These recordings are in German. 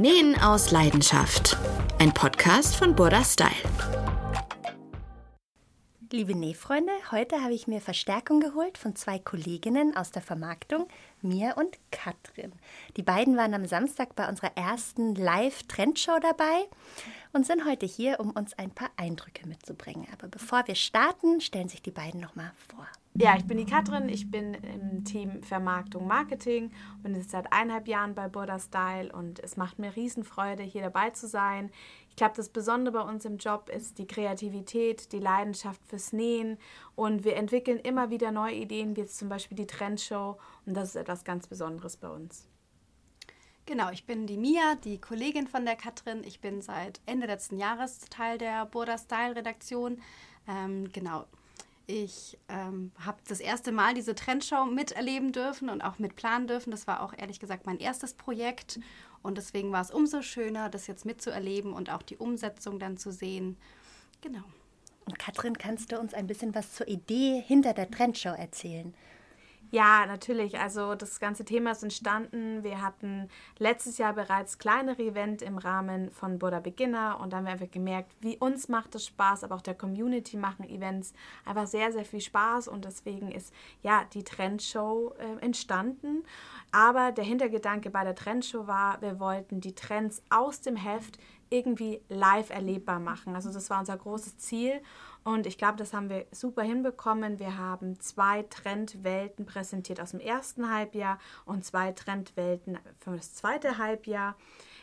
Nähen aus Leidenschaft. Ein Podcast von Burda Style. Liebe Nähfreunde, heute habe ich mir Verstärkung geholt von zwei Kolleginnen aus der Vermarktung, Mia und Katrin. Die beiden waren am Samstag bei unserer ersten Live-Trendshow dabei und sind heute hier, um uns ein paar Eindrücke mitzubringen. Aber bevor wir starten, stellen sich die beiden nochmal vor. Ja, ich bin die Katrin, ich bin im Team Vermarktung Marketing und bin jetzt seit eineinhalb Jahren bei Border Style und es macht mir Riesenfreude, hier dabei zu sein. Ich glaube, das Besondere bei uns im Job ist die Kreativität, die Leidenschaft fürs Nähen und wir entwickeln immer wieder neue Ideen, wie jetzt zum Beispiel die Trendshow und das ist etwas ganz Besonderes bei uns. Genau, ich bin die Mia, die Kollegin von der Katrin. Ich bin seit Ende letzten Jahres Teil der Border Style Redaktion. Ähm, genau, ich ähm, habe das erste Mal diese Trendshow miterleben dürfen und auch mitplanen dürfen. Das war auch ehrlich gesagt mein erstes Projekt. Und deswegen war es umso schöner, das jetzt mitzuerleben und auch die Umsetzung dann zu sehen. Genau. Und Katrin, kannst du uns ein bisschen was zur Idee hinter der Trendshow erzählen? Ja, natürlich. Also das ganze Thema ist entstanden. Wir hatten letztes Jahr bereits kleinere Event im Rahmen von Buddha Beginner und dann haben wir einfach gemerkt, wie uns macht es Spaß, aber auch der Community machen Events einfach sehr, sehr viel Spaß und deswegen ist ja die Trendshow äh, entstanden. Aber der Hintergedanke bei der Trendshow war, wir wollten die Trends aus dem Heft irgendwie live erlebbar machen. Also das war unser großes Ziel und ich glaube, das haben wir super hinbekommen. Wir haben zwei Trendwelten präsentiert aus dem ersten Halbjahr und zwei Trendwelten für das zweite Halbjahr.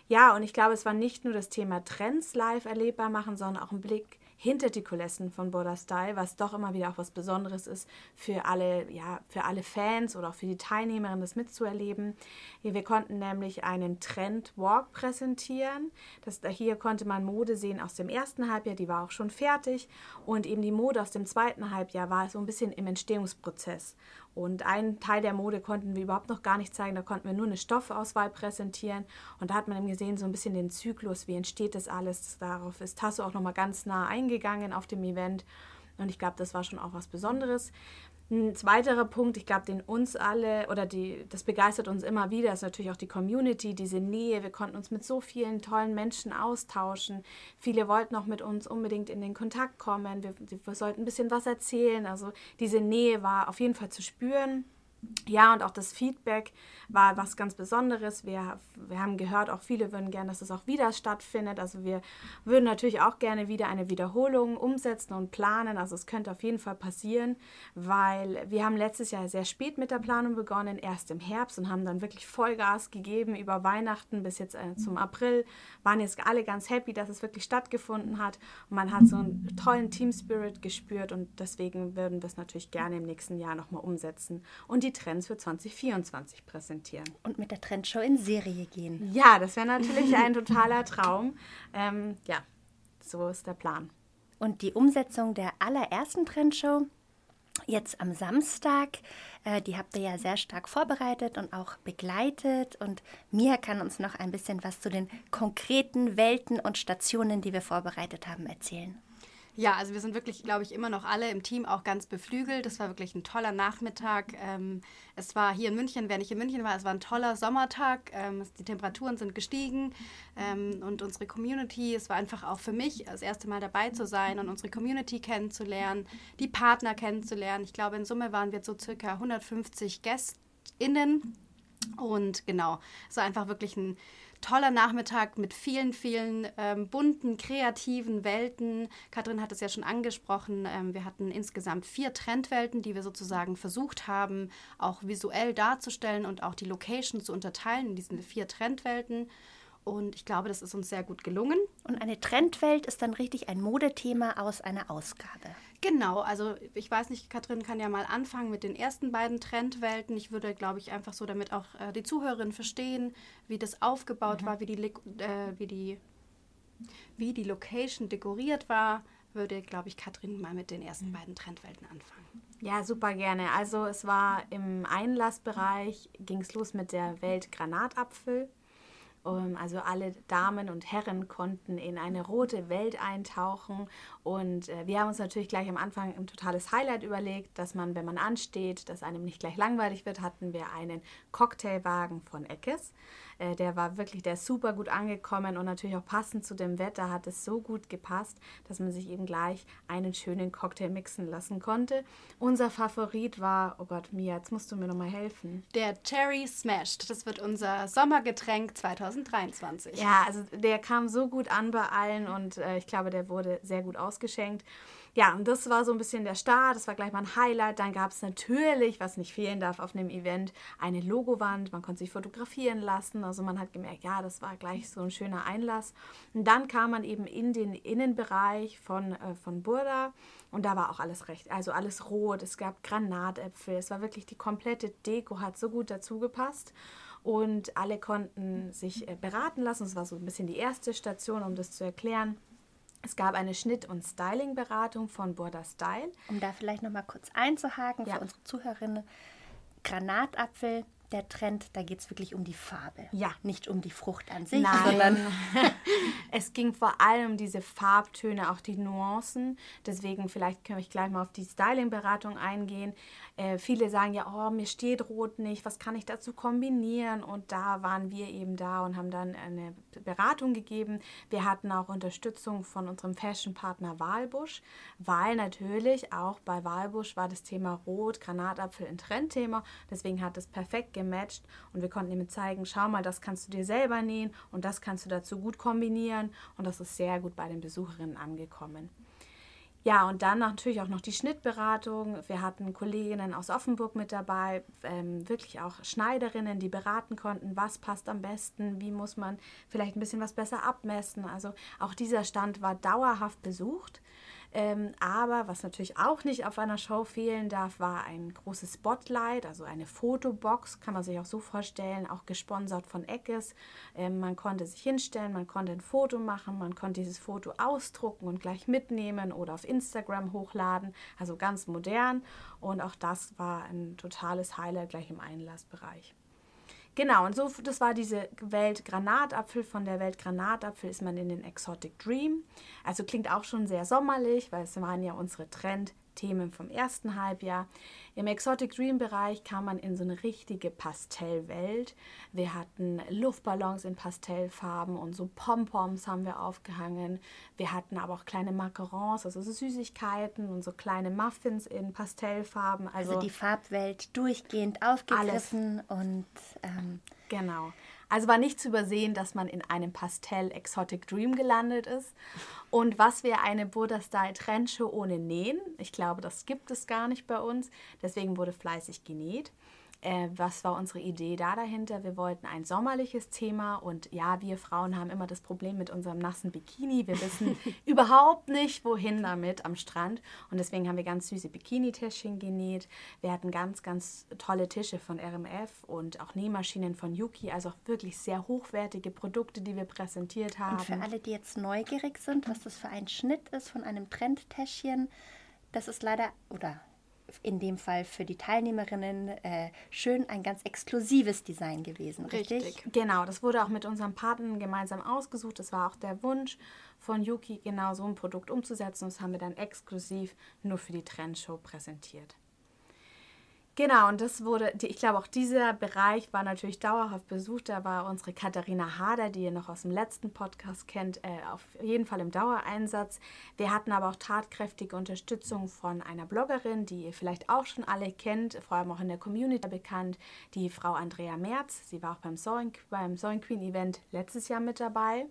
Ja, und ich glaube, es war nicht nur das Thema Trends live erlebbar machen, sondern auch ein Blick hinter die Kulissen von Border Style, was doch immer wieder auch was Besonderes ist für alle, ja, für alle Fans oder auch für die Teilnehmerinnen, das mitzuerleben. Wir konnten nämlich einen Trend Walk präsentieren. Das, hier konnte man Mode sehen aus dem ersten Halbjahr, die war auch schon fertig. Und eben die Mode aus dem zweiten Halbjahr war so ein bisschen im Entstehungsprozess. Und einen Teil der Mode konnten wir überhaupt noch gar nicht zeigen. Da konnten wir nur eine Stoffauswahl präsentieren. Und da hat man eben gesehen, so ein bisschen den Zyklus, wie entsteht das alles. Darauf ist Tasso auch nochmal ganz nah eingegangen auf dem Event. Und ich glaube, das war schon auch was Besonderes. Ein weiterer Punkt, ich glaube, den uns alle oder die, das begeistert uns immer wieder, ist natürlich auch die Community, diese Nähe. Wir konnten uns mit so vielen tollen Menschen austauschen. Viele wollten auch mit uns unbedingt in den Kontakt kommen. Wir, wir sollten ein bisschen was erzählen. Also diese Nähe war auf jeden Fall zu spüren. Ja, und auch das Feedback war was ganz Besonderes. Wir, wir haben gehört, auch viele würden gerne, dass es auch wieder stattfindet. Also wir würden natürlich auch gerne wieder eine Wiederholung umsetzen und planen. Also es könnte auf jeden Fall passieren, weil wir haben letztes Jahr sehr spät mit der Planung begonnen, erst im Herbst und haben dann wirklich Vollgas gegeben über Weihnachten bis jetzt äh, zum April. Waren jetzt alle ganz happy, dass es wirklich stattgefunden hat. Und man hat so einen tollen Team Spirit gespürt und deswegen würden wir es natürlich gerne im nächsten Jahr nochmal umsetzen. Und die die Trends für 2024 präsentieren. Und mit der Trendshow in Serie gehen. Ja, das wäre natürlich ein totaler Traum. Ähm, ja, so ist der Plan. Und die Umsetzung der allerersten Trendshow jetzt am Samstag, äh, die habt ihr ja sehr stark vorbereitet und auch begleitet. Und Mia kann uns noch ein bisschen was zu den konkreten Welten und Stationen, die wir vorbereitet haben, erzählen. Ja, also wir sind wirklich, glaube ich, immer noch alle im Team auch ganz beflügelt. Das war wirklich ein toller Nachmittag. Ähm, es war hier in München, wer nicht in München war, es war ein toller Sommertag. Ähm, die Temperaturen sind gestiegen ähm, und unsere Community, es war einfach auch für mich das erste Mal dabei zu sein und unsere Community kennenzulernen, die Partner kennenzulernen. Ich glaube, in Summe waren wir so circa 150 GästInnen. Und genau, es war einfach wirklich ein toller Nachmittag mit vielen, vielen ähm, bunten, kreativen Welten. Katrin hat es ja schon angesprochen. Ähm, wir hatten insgesamt vier Trendwelten, die wir sozusagen versucht haben, auch visuell darzustellen und auch die Location zu unterteilen in diesen vier Trendwelten. Und ich glaube, das ist uns sehr gut gelungen. Und eine Trendwelt ist dann richtig ein Modethema aus einer Ausgabe. Genau, also ich weiß nicht, Katrin kann ja mal anfangen mit den ersten beiden Trendwelten. Ich würde, glaube ich, einfach so, damit auch äh, die Zuhörerinnen verstehen, wie das aufgebaut mhm. war, wie die, äh, wie, die, wie die Location dekoriert war, würde, glaube ich, Katrin mal mit den ersten mhm. beiden Trendwelten anfangen. Ja, super gerne. Also es war im Einlassbereich, ging es los mit der Welt Granatapfel. Ähm, also alle Damen und Herren konnten in eine rote Welt eintauchen. Und äh, wir haben uns natürlich gleich am Anfang ein totales Highlight überlegt, dass man, wenn man ansteht, dass einem nicht gleich langweilig wird, hatten wir einen Cocktailwagen von Eckes. Äh, der war wirklich, der super gut angekommen und natürlich auch passend zu dem Wetter hat es so gut gepasst, dass man sich eben gleich einen schönen Cocktail mixen lassen konnte. Unser Favorit war, oh Gott, Mia, jetzt musst du mir nochmal helfen. Der Cherry Smashed. Das wird unser Sommergetränk 2023. Ja, also der kam so gut an bei allen und äh, ich glaube, der wurde sehr gut ausgeschenkt. Ja, und das war so ein bisschen der Start. Das war gleich mal ein Highlight. Dann gab es natürlich, was nicht fehlen darf auf einem Event, eine Logowand. Man konnte sich fotografieren lassen. Also man hat gemerkt, ja, das war gleich so ein schöner Einlass. Und dann kam man eben in den Innenbereich von, äh, von Burda und da war auch alles recht. Also alles rot. Es gab Granatäpfel. Es war wirklich die komplette Deko, hat so gut dazu gepasst und alle konnten sich äh, beraten lassen. Es war so ein bisschen die erste Station, um das zu erklären. Es gab eine Schnitt- und Styling-Beratung von Burda Style. Um da vielleicht noch mal kurz einzuhaken Ja. für unsere Zuhörerinnen. Granatapfel, der Trend, da geht es wirklich um die Farbe. Ja. Nicht um die Frucht an sich, Nein, sondern es ging vor allem um diese Farbtöne, auch die Nuancen. Deswegen vielleicht können wir gleich mal auf die Styling-Beratung eingehen. Äh, viele sagen ja, oh, mir steht Rot nicht, was kann ich dazu kombinieren? Und da waren wir eben da und haben dann eine Beratung gegeben. Wir hatten auch Unterstützung von unserem Fashion-Partner Walbusch, weil natürlich auch bei Walbusch war das Thema Rot, Granatapfel ein Trendthema. Deswegen hat es perfekt gematcht und wir konnten ihm zeigen, schau mal, das kannst du dir selber nähen und das kannst du dazu gut kombinieren und das ist sehr gut bei den Besucherinnen angekommen. Ja, und dann natürlich auch noch die Schnittberatung. Wir hatten Kolleginnen aus Offenburg mit dabei, ähm, wirklich auch Schneiderinnen, die beraten konnten, was passt am besten, wie muss man vielleicht ein bisschen was besser abmessen. Also auch dieser Stand war dauerhaft besucht. Ähm, aber was natürlich auch nicht auf einer Show fehlen darf, war ein großes Spotlight, also eine Fotobox, kann man sich auch so vorstellen, auch gesponsert von Eckes. Ähm, man konnte sich hinstellen, man konnte ein Foto machen, man konnte dieses Foto ausdrucken und gleich mitnehmen oder auf Instagram hochladen, also ganz modern. Und auch das war ein totales Highlight gleich im Einlassbereich. Genau, und so, das war diese Welt Granatapfel. Von der Welt Granatapfel ist man in den Exotic Dream. Also klingt auch schon sehr sommerlich, weil es waren ja unsere Trendthemen vom ersten Halbjahr. Im Exotic Dream Bereich kam man in so eine richtige Pastellwelt. Wir hatten Luftballons in Pastellfarben und so Pompoms haben wir aufgehangen. Wir hatten aber auch kleine Macarons, also so Süßigkeiten und so kleine Muffins in Pastellfarben. Also, also die Farbwelt durchgehend aufgegriffen und ähm, Genau. Also war nicht zu übersehen, dass man in einem Pastell Exotic Dream gelandet ist. Und was wäre eine Burda Style Trendshow ohne Nähen? Ich glaube, das gibt es gar nicht bei uns. Deswegen wurde fleißig genäht. Äh, was war unsere Idee da dahinter? Wir wollten ein sommerliches Thema und ja, wir Frauen haben immer das Problem mit unserem nassen Bikini. Wir wissen überhaupt nicht, wohin damit am Strand und deswegen haben wir ganz süße Bikini-Täschchen genäht. Wir hatten ganz, ganz tolle Tische von RMF und auch Nähmaschinen von Yuki, also auch wirklich sehr hochwertige Produkte, die wir präsentiert haben. Und für alle, die jetzt neugierig sind, was das für ein Schnitt ist von einem Trendtäschchen, das ist leider, oder in dem Fall für die Teilnehmerinnen, äh, schön ein ganz exklusives Design gewesen, richtig? Richtig. Genau, das wurde auch mit unseren Partnern gemeinsam ausgesucht. Das war auch der Wunsch von Yuki, genau so ein Produkt umzusetzen. Das haben wir dann exklusiv nur für die Trendshow präsentiert. Genau, und das wurde, ich glaube, auch dieser Bereich war natürlich dauerhaft besucht. Da war unsere Katharina Hader, die ihr noch aus dem letzten Podcast kennt, äh, auf jeden Fall im Dauereinsatz. Wir hatten aber auch tatkräftige Unterstützung von einer Bloggerin, die ihr vielleicht auch schon alle kennt, vor allem auch in der Community bekannt, die Frau Andrea Merz. Sie war auch beim Sewing, beim Sewing Queen Event letztes Jahr mit dabei.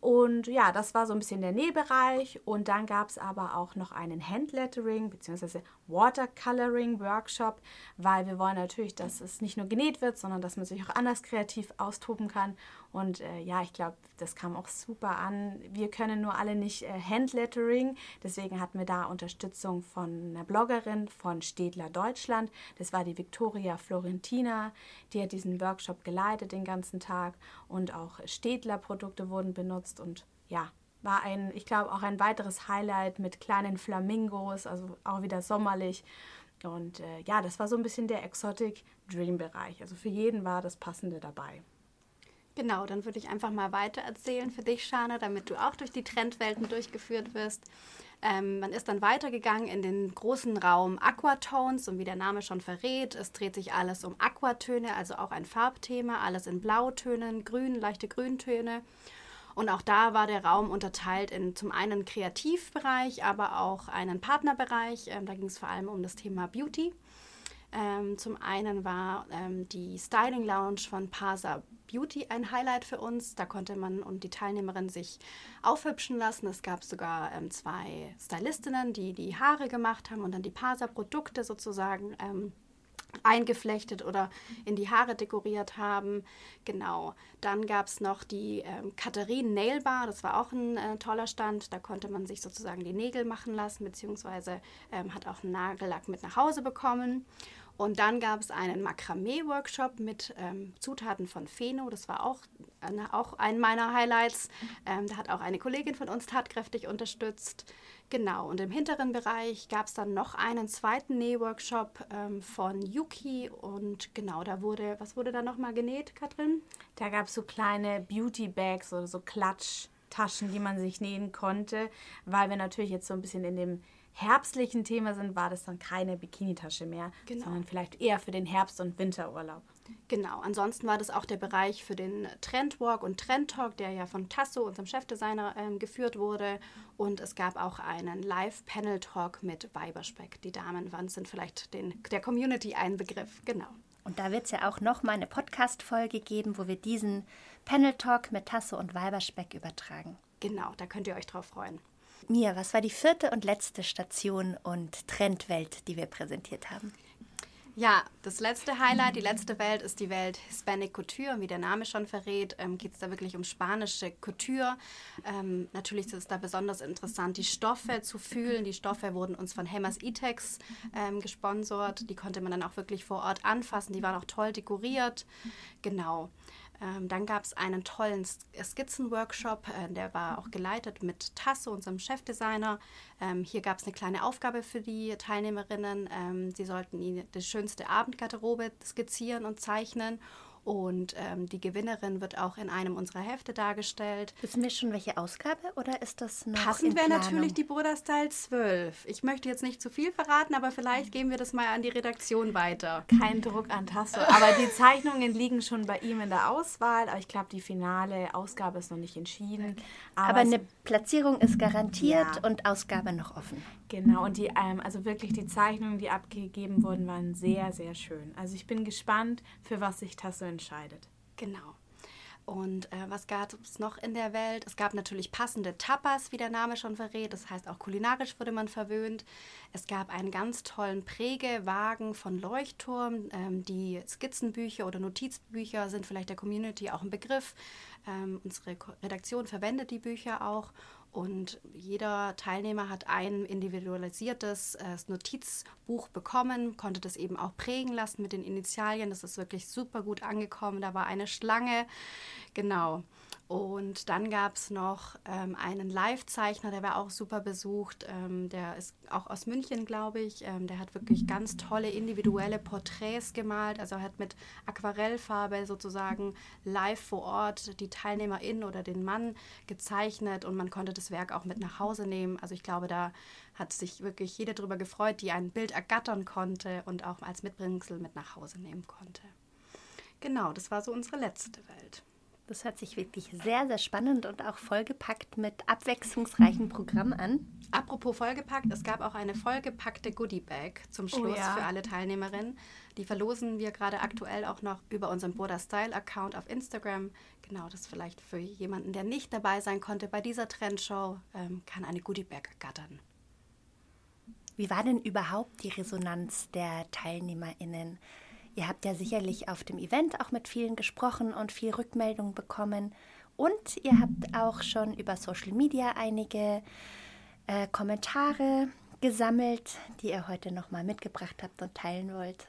Und ja, das war so ein bisschen der Nähbereich. Und dann gab es aber auch noch einen Handlettering bzw. Watercoloring Workshop, weil wir wollen natürlich, dass es nicht nur genäht wird, sondern dass man sich auch anders kreativ austoben kann. Und äh, ja, ich glaube, das kam auch super an. Wir können nur alle nicht äh, Handlettering. Deswegen hatten wir da Unterstützung von einer Bloggerin von Städtler Deutschland. Das war die Victoria Florentina. Die hat diesen Workshop geleitet den ganzen Tag. Und auch Städtler-Produkte wurden benutzt. Und ja, war ein, ich glaube, auch ein weiteres Highlight mit kleinen Flamingos, also auch wieder sommerlich. Und äh, ja, das war so ein bisschen der Exotic Dream Bereich. Also für jeden war das Passende dabei. Genau, dann würde ich einfach mal weiter erzählen für dich, Shana, damit du auch durch die Trendwelten durchgeführt wirst. Ähm, man ist dann weitergegangen in den großen Raum Aquatones und wie der Name schon verrät, es dreht sich alles um Aquatöne, also auch ein Farbthema, alles in Blautönen, Grün, leichte Grüntöne. Und auch da war der Raum unterteilt in zum einen Kreativbereich, aber auch einen Partnerbereich. Ähm, da ging es vor allem um das Thema Beauty. Ähm, zum einen war ähm, die Styling Lounge von Parsa Beauty ein Highlight für uns. Da konnte man und die Teilnehmerin sich aufhübschen lassen. Es gab sogar ähm, zwei Stylistinnen, die die Haare gemacht haben und dann die Parsa-Produkte sozusagen ähm, eingeflechtet oder in die Haare dekoriert haben. Genau. Dann gab es noch die ähm, Katharine Nail Bar. Das war auch ein äh, toller Stand. Da konnte man sich sozusagen die Nägel machen lassen, beziehungsweise ähm, hat auch einen Nagellack mit nach Hause bekommen. Und dann gab es einen Makramee-Workshop mit ähm, Zutaten von Pheno. Das war auch, äh, auch ein meiner Highlights. Ähm, da hat auch eine Kollegin von uns tatkräftig unterstützt. Genau, und im hinteren Bereich gab es dann noch einen zweiten Nähworkshop ähm, von Yuki. Und genau, da wurde, was wurde da nochmal genäht, Katrin? Da gab es so kleine Beauty-Bags oder so Klatschtaschen, die man sich nähen konnte, weil wir natürlich jetzt so ein bisschen in dem herbstlichen Thema sind, war das dann keine Bikinitasche mehr, genau. sondern vielleicht eher für den Herbst- und Winterurlaub. Genau, ansonsten war das auch der Bereich für den Trendwalk und Trendtalk, der ja von Tasso, unserem Chefdesigner, ähm, geführt wurde. Und es gab auch einen Live-Panel-Talk mit Weiberspeck. Die Damen waren, sind vielleicht den, der Community ein Begriff, genau. Und da wird es ja auch noch mal eine Podcast-Folge geben, wo wir diesen Panel-Talk mit Tasso und Weiberspeck übertragen. Genau, da könnt ihr euch drauf freuen. Mia, was war die vierte und letzte Station und Trendwelt, die wir präsentiert haben? Ja, das letzte Highlight, die letzte Welt ist die Welt Hispanic Couture. Wie der Name schon verrät, ähm, geht es da wirklich um spanische Couture. Ähm, natürlich ist es da besonders interessant, die Stoffe zu fühlen. Die Stoffe wurden uns von Hammers Etex ähm, gesponsert. Die konnte man dann auch wirklich vor Ort anfassen. Die waren auch toll dekoriert. Genau. Ähm, dann gab es einen tollen Skizzen-Workshop, äh, der war auch geleitet mit Tasso, unserem Chefdesigner. Ähm, hier gab es eine kleine Aufgabe für die Teilnehmerinnen. Ähm, sie sollten die schönste Abendgarderobe skizzieren und zeichnen. Und ähm, die Gewinnerin wird auch in einem unserer Hefte dargestellt. Wissen wir schon, welche Ausgabe oder ist das noch Passend wäre natürlich die Bruder Style 12. Ich möchte jetzt nicht zu viel verraten, aber vielleicht geben wir das mal an die Redaktion weiter. Kein Druck an Tasso. Aber die Zeichnungen liegen schon bei ihm in der Auswahl. Aber ich glaube, die finale Ausgabe ist noch nicht entschieden. Aber, aber eine Platzierung ist garantiert ja. und Ausgabe noch offen. Genau, und die, ähm, also wirklich die Zeichnungen, die abgegeben wurden, waren sehr, sehr schön. Also ich bin gespannt, für was sich Tasso entscheidet. Genau. Und äh, was gab es noch in der Welt? Es gab natürlich passende Tapas, wie der Name schon verrät. Das heißt, auch kulinarisch wurde man verwöhnt. Es gab einen ganz tollen Prägewagen von Leuchtturm. Ähm, die Skizzenbücher oder Notizbücher sind vielleicht der Community auch ein Begriff. Ähm, unsere Redaktion verwendet die Bücher auch. Und jeder Teilnehmer hat ein individualisiertes äh, Notizbuch bekommen, konnte das eben auch prägen lassen mit den Initialien. Das ist wirklich super gut angekommen. Da war eine Schlange. Genau. Und dann gab es noch ähm, einen Live-Zeichner, der war auch super besucht. Ähm, der ist auch aus München, glaube ich. Ähm, der hat wirklich ganz tolle individuelle Porträts gemalt. Also er hat mit Aquarellfarbe sozusagen live vor Ort die Teilnehmerin oder den Mann gezeichnet und man konnte das Werk auch mit nach Hause nehmen. Also ich glaube, da hat sich wirklich jeder darüber gefreut, die ein Bild ergattern konnte und auch als Mitbringsel mit nach Hause nehmen konnte. Genau, das war so unsere letzte Welt. Das hört sich wirklich sehr, sehr spannend und auch vollgepackt mit abwechslungsreichem Programm an. Apropos vollgepackt, es gab auch eine vollgepackte Goodie-Bag zum oh Schluss oh ja. für alle Teilnehmerinnen. Die verlosen wir gerade aktuell auch noch über unseren Boda Style-Account auf Instagram. Genau, das vielleicht für jemanden, der nicht dabei sein konnte bei dieser Trendshow, ähm, kann eine Goodie-Bag ergattern. Wie war denn überhaupt die Resonanz der TeilnehmerInnen? Ihr habt ja sicherlich auf dem Event auch mit vielen gesprochen und viel Rückmeldung bekommen. Und ihr habt auch schon über Social Media einige äh, Kommentare gesammelt, die ihr heute nochmal mitgebracht habt und teilen wollt.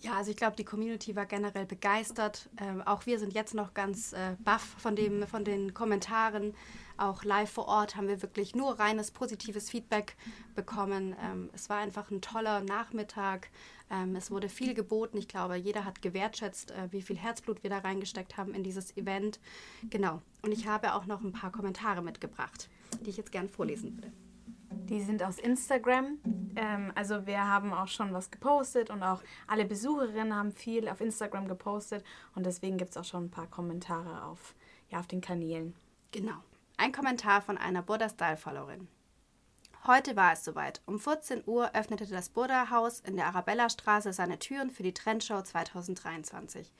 Ja, also ich glaube, die Community war generell begeistert. Ähm, auch wir sind jetzt noch ganz äh, baff von, dem, von den Kommentaren. Auch live vor Ort haben wir wirklich nur reines positives Feedback bekommen. Ähm, es war einfach ein toller Nachmittag. Ähm, es wurde viel geboten. Ich glaube, jeder hat gewertschätzt, äh, wie viel Herzblut wir da reingesteckt haben in dieses Event. Genau. Und ich habe auch noch ein paar Kommentare mitgebracht, die ich jetzt gern vorlesen würde. Die sind aus Instagram. Ähm, also wir haben auch schon was gepostet und auch alle Besucherinnen haben viel auf Instagram gepostet und deswegen gibt es auch schon ein paar Kommentare auf, ja, auf den Kanälen. Genau. Ein Kommentar von einer Buddha Style-Followerin. Heute war es soweit. Um 14 Uhr öffnete das Buddha Haus in der Arabella-Straße seine Türen für die Trendshow 2023.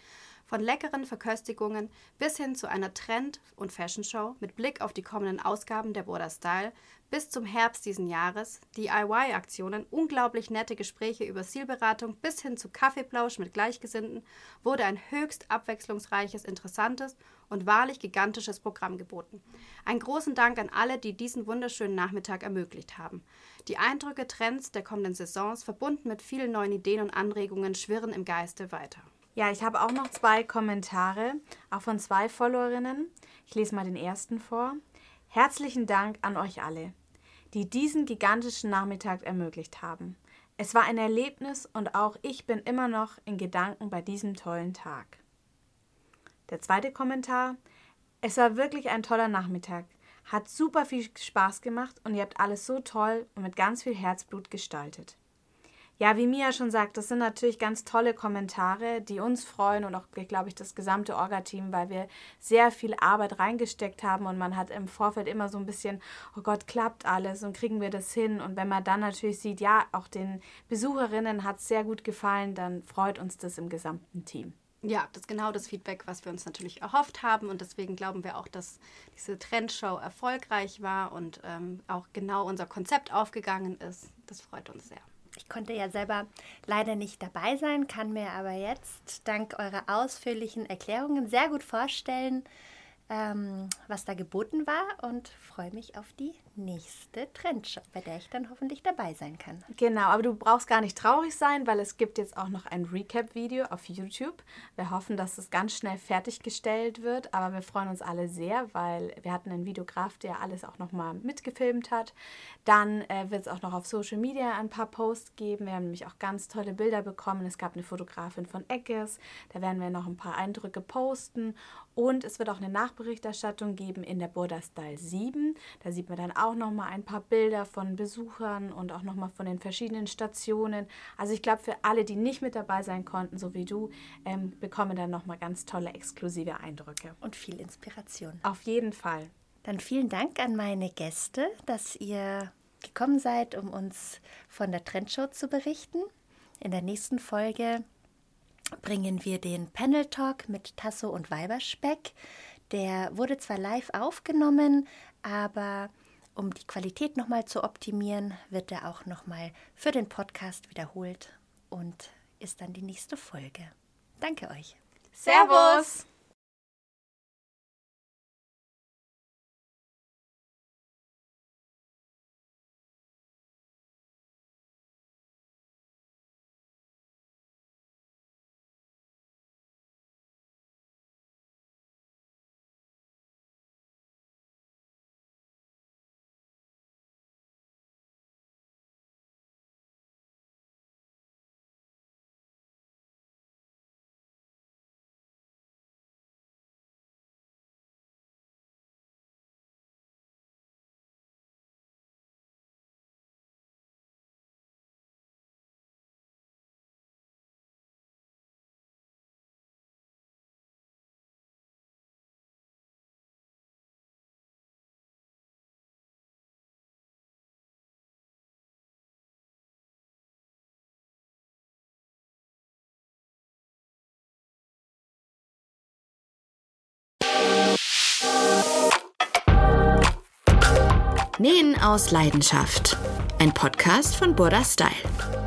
Von leckeren Verköstigungen bis hin zu einer Trend- und Fashion-Show mit Blick auf die kommenden Ausgaben der Border Style bis zum Herbst diesen Jahres, DIY-Aktionen, unglaublich nette Gespräche über Zielberatung bis hin zu Kaffeeplausch mit Gleichgesinnten wurde ein höchst abwechslungsreiches, interessantes und wahrlich gigantisches Programm geboten. Einen großen Dank an alle, die diesen wunderschönen Nachmittag ermöglicht haben. Die Eindrücke, Trends der kommenden Saisons, verbunden mit vielen neuen Ideen und Anregungen, schwirren im Geiste weiter. Ja, ich habe auch noch zwei Kommentare, auch von zwei Followerinnen. Ich lese mal den ersten vor. Herzlichen Dank an euch alle, die diesen gigantischen Nachmittag ermöglicht haben. Es war ein Erlebnis und auch ich bin immer noch in Gedanken bei diesem tollen Tag. Der zweite Kommentar. Es war wirklich ein toller Nachmittag. Hat super viel Spaß gemacht und ihr habt alles so toll und mit ganz viel Herzblut gestaltet. Ja, wie Mia schon sagt, das sind natürlich ganz tolle Kommentare, die uns freuen und auch, glaube ich, das gesamte Orga-Team, weil wir sehr viel Arbeit reingesteckt haben und man hat im Vorfeld immer so ein bisschen, oh Gott, klappt alles und kriegen wir das hin? Und wenn man dann natürlich sieht, ja, auch den Besucherinnen hat es sehr gut gefallen, dann freut uns das im gesamten Team. Ja, das ist genau das Feedback, was wir uns natürlich erhofft haben. Und deswegen glauben wir auch, dass diese Trendshow erfolgreich war und ähm, auch genau unser Konzept aufgegangen ist. Das freut uns sehr. Ich konnte ja selber leider nicht dabei sein, kann mir aber jetzt dank eurer ausführlichen Erklärungen sehr gut vorstellen, ähm, was da geboten war und freue mich auf die nächste Trendshow, bei der ich dann hoffentlich dabei sein kann. Genau, aber du brauchst gar nicht traurig sein, weil es gibt jetzt auch noch ein Recap-Video auf YouTube. Wir hoffen, dass es ganz schnell fertiggestellt wird, aber wir freuen uns alle sehr, weil wir hatten einen Videograf, der alles auch nochmal mitgefilmt hat. Dann äh, wird es auch noch auf Social Media ein paar Posts geben. Wir haben nämlich auch ganz tolle Bilder bekommen. Es gab eine Fotografin von Eckes, da werden wir noch ein paar Eindrücke posten und es wird auch eine Nachberichterstattung geben in der Border Style 7. Da sieht man dann auch noch mal ein paar Bilder von Besuchern und auch noch mal von den verschiedenen Stationen. Also ich glaube, für alle, die nicht mit dabei sein konnten, so wie du, ähm, bekommen dann noch mal ganz tolle exklusive Eindrücke. Und viel Inspiration. Auf jeden Fall. Dann vielen Dank an meine Gäste, dass ihr gekommen seid, um uns von der Trendshow zu berichten. In der nächsten Folge bringen wir den Panel Talk mit Tasso und Weiberspeck. Der wurde zwar live aufgenommen, aber um die Qualität nochmal zu optimieren, wird er auch nochmal für den Podcast wiederholt und ist dann die nächste Folge. Danke euch. Servus! Nähen aus Leidenschaft. Ein Podcast von Burda Style.